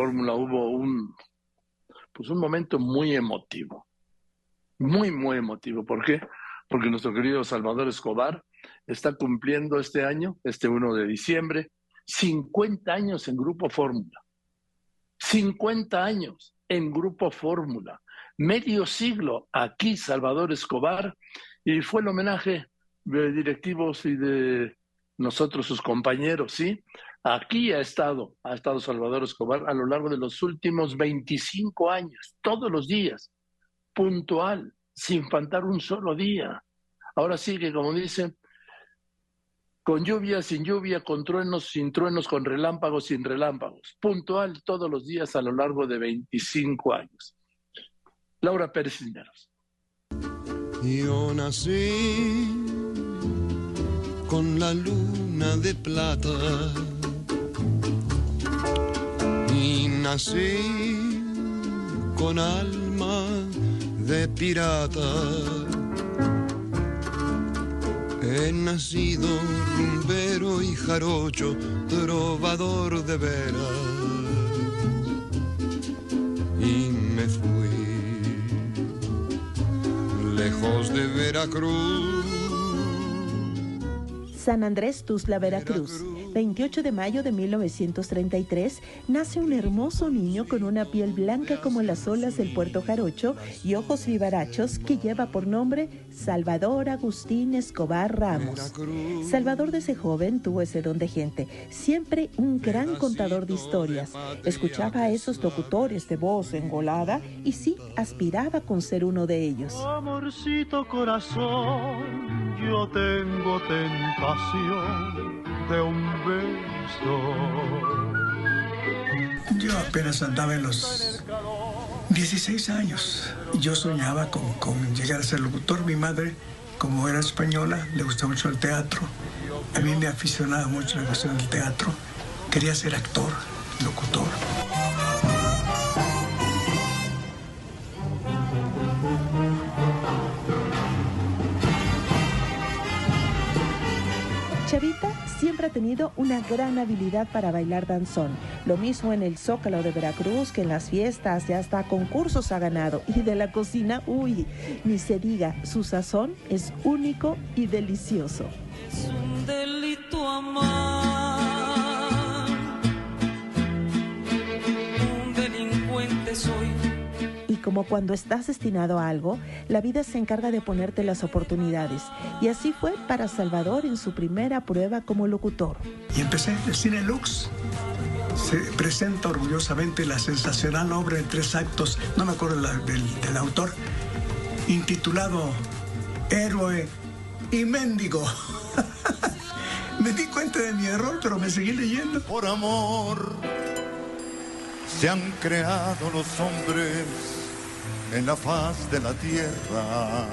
Fórmula hubo un, pues un momento muy emotivo, muy, muy emotivo. ¿Por qué? Porque nuestro querido Salvador Escobar está cumpliendo este año, este 1 de diciembre, 50 años en Grupo Fórmula. 50 años en Grupo Fórmula. Medio siglo aquí Salvador Escobar y fue el homenaje de directivos y de nosotros, sus compañeros, ¿sí? Aquí ha estado, ha estado Salvador Escobar a lo largo de los últimos 25 años, todos los días, puntual, sin faltar un solo día. Ahora sigue, como dicen, con lluvia, sin lluvia, con truenos, sin truenos, con relámpagos, sin relámpagos. Puntual todos los días a lo largo de 25 años. Laura Pérez Cisneros. Yo nací con la luna de plata y nací con alma de pirata. He nacido rumbero y jarocho, trovador de veras, y me fui lejos de Veracruz. San Andrés Tuzla, Veracruz. 28 de mayo de 1933, nace un hermoso niño con una piel blanca como las olas del puerto Jarocho y ojos vivarachos que lleva por nombre Salvador Agustín Escobar Ramos. Salvador desde joven tuvo ese don de gente, siempre un gran contador de historias. Escuchaba a esos locutores de voz engolada y sí aspiraba con ser uno de ellos. Amorcito corazón, yo tengo tentación de un beso. Yo apenas andaba en los 16 años. Yo soñaba con, con, llegar a ser locutor. Mi madre, como era española, le gustaba mucho el teatro. A mí me aficionaba mucho la cuestión del teatro. Quería ser actor, locutor. Ha tenido una gran habilidad para bailar danzón. Lo mismo en el Zócalo de Veracruz que en las fiestas y hasta concursos ha ganado. Y de la cocina, uy, ni se diga, su sazón es único y delicioso. Es un delito amar. Un delincuente soy como cuando estás destinado a algo, la vida se encarga de ponerte las oportunidades. Y así fue para Salvador en su primera prueba como locutor. Y empecé el Cine Lux. Se presenta orgullosamente la sensacional obra en tres actos, no me acuerdo la, del, del autor, intitulado Héroe y Mendigo. me di cuenta de mi error, pero me seguí leyendo. Por amor se han creado los hombres en la faz de la tierra.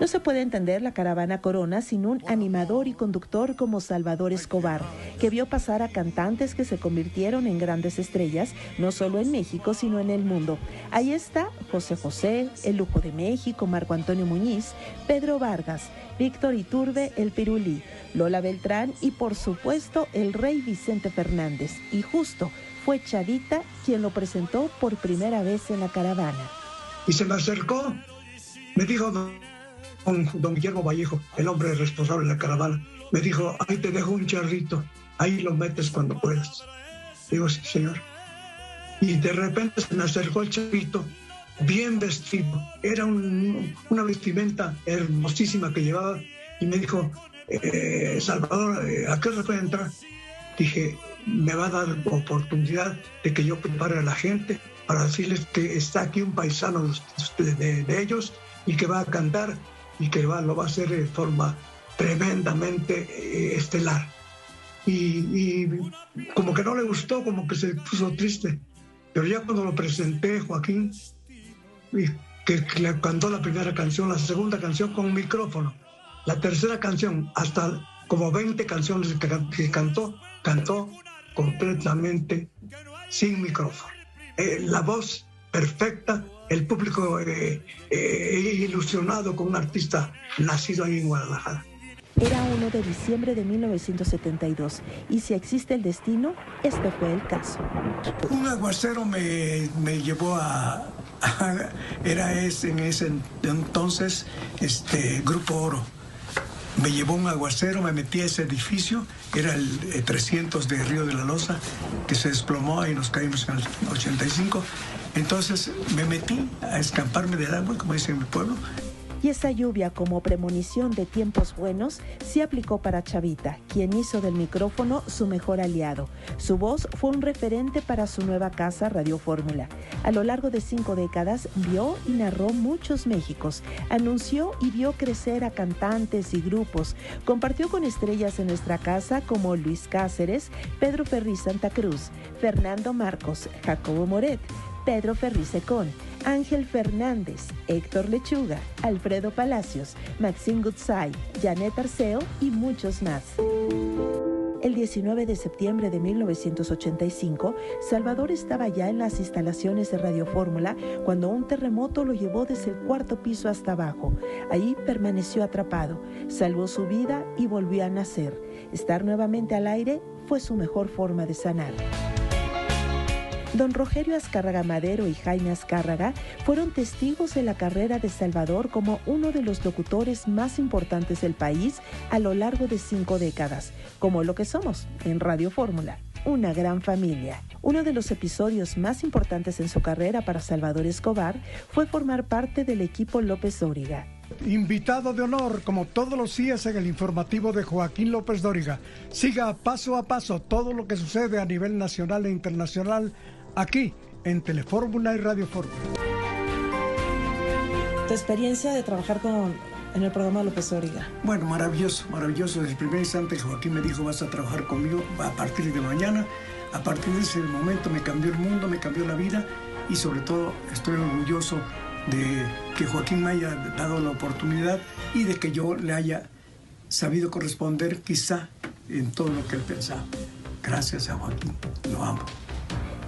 No se puede entender la caravana Corona sin un animador y conductor como Salvador Escobar, que vio pasar a cantantes que se convirtieron en grandes estrellas, no solo en México, sino en el mundo. Ahí está José José, El Lujo de México, Marco Antonio Muñiz, Pedro Vargas, Víctor Iturbe, El Pirulí, Lola Beltrán y por supuesto el rey Vicente Fernández. Y justo fue Chavita quien lo presentó por primera vez en la caravana. Y se me acercó, me dijo don, don Guillermo Vallejo, el hombre responsable de la caravana, me dijo, ahí te dejo un charrito, ahí lo metes cuando puedas. Digo, sí, señor. Y de repente se me acercó el charrito, bien vestido, era un, una vestimenta hermosísima que llevaba, y me dijo, eh, Salvador, eh, ¿a qué hora puede entrar? Dije, me va a dar oportunidad de que yo prepare a la gente para decirles que está aquí un paisano de, ellos y que va a cantar y que va, lo va a hacer de forma tremendamente eh, estelar. Y, como que no le gustó, como que se puso triste. Pero ya cuando lo presenté, Joaquín, que, le cantó la primera canción, la segunda canción con micrófono, la tercera canción, hasta como 20 canciones que, que cantó, cantó completamente sin micrófono. Eh, la voz perfecta, el público eh, eh, ilusionado con un artista nacido ahí en Guadalajara. Era 1 de diciembre de 1972 y si existe el destino, este fue el caso. Un aguacero me, me llevó a, a- era ese, en ese entonces este Grupo Oro. Me llevó un aguacero, me metí a ese edificio, era el eh, 300 de Río de la Loza, que se desplomó y nos caímos en el 85. Entonces me metí a escamparme del agua, como dice en mi pueblo, Y esa lluvia como premonición de tiempos buenos se aplicó para Chavita, quien hizo del micrófono su mejor aliado. Su voz fue un referente para su nueva casa Radio Fórmula. A lo largo de cinco décadas vio y narró muchos Méxicos, anunció y vio crecer a cantantes y grupos, compartió con estrellas en nuestra casa como Luis Cáceres, Pedro Ferri Santa Cruz, Fernando Marcos, Jacobo Moret, Pedro Ferri Secón, Ángel Fernández, Héctor Lechuga, Alfredo Palacios, Maxine Gutzai, Janet Arceo y muchos más. El 19 de septiembre de 1985, Salvador estaba ya en las instalaciones de Radio Fórmula cuando un terremoto lo llevó desde el cuarto piso hasta abajo. Ahí permaneció atrapado, salvó su vida y volvió a nacer. Estar nuevamente al aire fue su mejor forma de sanar. Don Rogelio Azcárraga Madero y Jaime Azcárraga fueron testigos de la carrera de Salvador como uno de los locutores más importantes del país a lo largo de cinco décadas, como lo que somos en Radio Fórmula, una gran familia. Uno de los episodios más importantes en su carrera para Salvador Escobar fue formar parte del equipo López Dóriga. Invitado de honor, como todos los días en el informativo de Joaquín López Dóriga. Siga paso a paso todo lo que sucede a nivel nacional e internacional aquí en Telefórmula y Radio Fórmula. Tu experiencia de trabajar con, en el programa López Origa. Bueno, maravilloso, maravilloso. Desde el primer instante Joaquín me dijo, vas a trabajar conmigo a partir de mañana. A partir de ese momento me cambió el mundo, me cambió la vida y sobre todo estoy orgulloso de que Joaquín me haya dado la oportunidad y de que yo le haya sabido corresponder quizá en todo lo que él pensaba. Gracias a Joaquín, lo amo.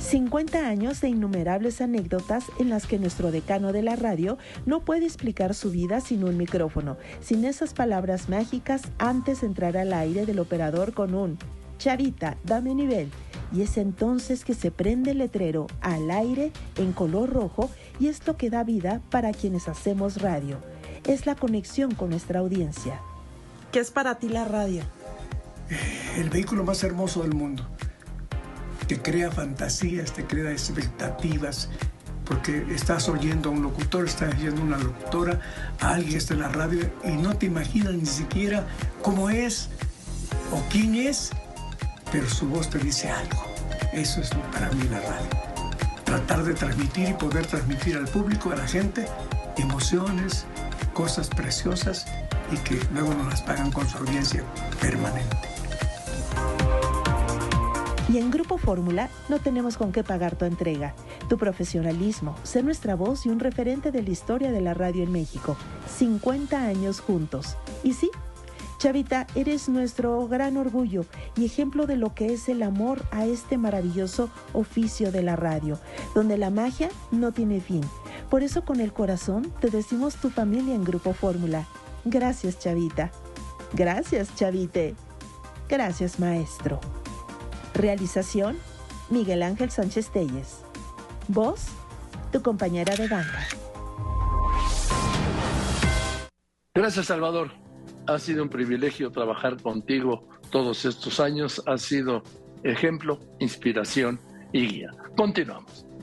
50 años de innumerables anécdotas en las que nuestro decano de la radio no puede explicar su vida sin un micrófono, sin esas palabras mágicas antes de entrar al aire del operador con un Chavita, dame nivel. Y es entonces que se prende el letrero al aire en color rojo y es lo que da vida para quienes hacemos radio. Es la conexión con nuestra audiencia. ¿Qué es para ti la radio? El vehículo más hermoso del mundo. Te crea fantasías, te crea expectativas, porque estás oyendo a un locutor, estás oyendo a una locutora, a alguien está en la radio y no te imaginas ni siquiera cómo es o quién es, pero su voz te dice algo. Eso es para mí la radio. Tratar de transmitir y poder transmitir al público, a la gente, emociones, cosas preciosas y que luego nos las pagan con su audiencia permanente. Y en Grupo Fórmula no tenemos con qué pagar tu entrega, tu profesionalismo, ser nuestra voz y un referente de la historia de la radio en México. 50 años juntos. Y sí, Chavita, eres nuestro gran orgullo y ejemplo de lo que es el amor a este maravilloso oficio de la radio, donde la magia no tiene fin. Por eso con el corazón te decimos tu familia en Grupo Fórmula. Gracias, Chavita. Gracias, Chavite. Gracias, maestro. Realización, Miguel Ángel Sánchez Telles. Voz, tu compañera de banca. Gracias, Salvador. Ha sido un privilegio trabajar contigo todos estos años. Ha sido ejemplo, inspiración y guía. Continuamos.